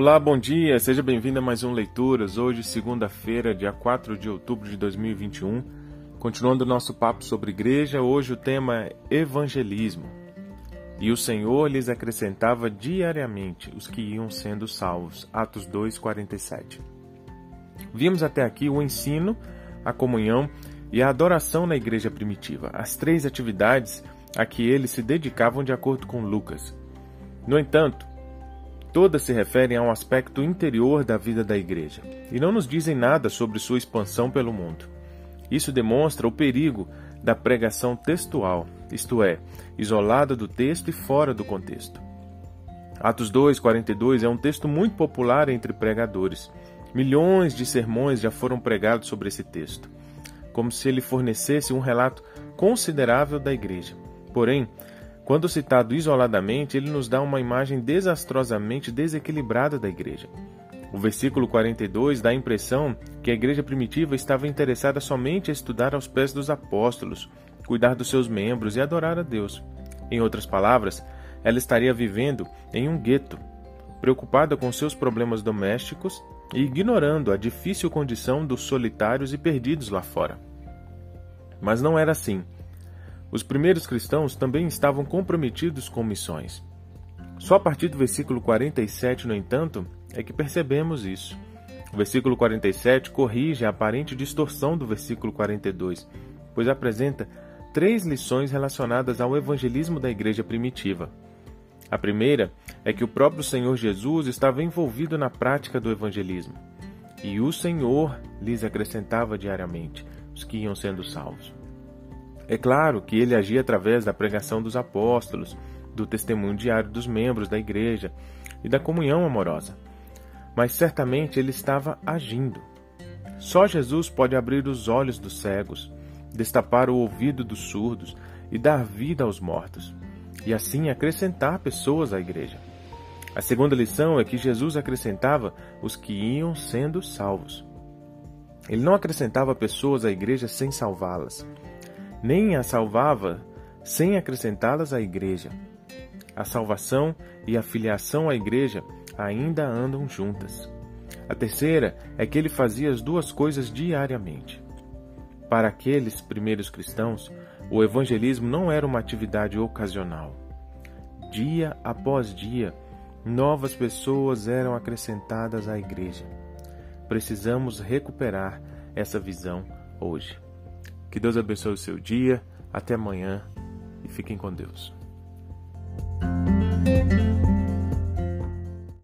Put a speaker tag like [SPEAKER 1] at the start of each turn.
[SPEAKER 1] Olá, bom dia, seja bem-vindo a mais um Leituras. Hoje, segunda-feira, dia 4 de outubro de 2021. Continuando o nosso papo sobre igreja, hoje o tema é evangelismo. E o Senhor lhes acrescentava diariamente os que iam sendo salvos. Atos 2:47. Vimos até aqui o ensino, a comunhão e a adoração na igreja primitiva, as três atividades a que eles se dedicavam de acordo com Lucas. No entanto, todas se referem a um aspecto interior da vida da igreja e não nos dizem nada sobre sua expansão pelo mundo. Isso demonstra o perigo da pregação textual, isto é, isolada do texto e fora do contexto. Atos 2:42 é um texto muito popular entre pregadores. Milhões de sermões já foram pregados sobre esse texto, como se ele fornecesse um relato considerável da igreja. Porém, quando citado isoladamente, ele nos dá uma imagem desastrosamente desequilibrada da igreja. O versículo 42 dá a impressão que a igreja primitiva estava interessada somente a estudar aos pés dos apóstolos, cuidar dos seus membros e adorar a Deus. Em outras palavras, ela estaria vivendo em um gueto, preocupada com seus problemas domésticos e ignorando a difícil condição dos solitários e perdidos lá fora. Mas não era assim. Os primeiros cristãos também estavam comprometidos com missões. Só a partir do versículo 47, no entanto, é que percebemos isso. O versículo 47 corrige a aparente distorção do versículo 42, pois apresenta três lições relacionadas ao evangelismo da igreja primitiva. A primeira é que o próprio Senhor Jesus estava envolvido na prática do evangelismo, e o Senhor lhes acrescentava diariamente os que iam sendo salvos. É claro que ele agia através da pregação dos apóstolos, do testemunho diário dos membros da igreja e da comunhão amorosa. Mas certamente ele estava agindo. Só Jesus pode abrir os olhos dos cegos, destapar o ouvido dos surdos e dar vida aos mortos, e assim acrescentar pessoas à igreja. A segunda lição é que Jesus acrescentava os que iam sendo salvos. Ele não acrescentava pessoas à igreja sem salvá-las nem a salvava sem acrescentá-las à igreja. A salvação e a filiação à igreja ainda andam juntas. A terceira é que ele fazia as duas coisas diariamente. Para aqueles primeiros cristãos, o evangelismo não era uma atividade ocasional. Dia após dia, novas pessoas eram acrescentadas à igreja. Precisamos recuperar essa visão hoje. Que Deus abençoe o seu dia. Até amanhã e fiquem com Deus.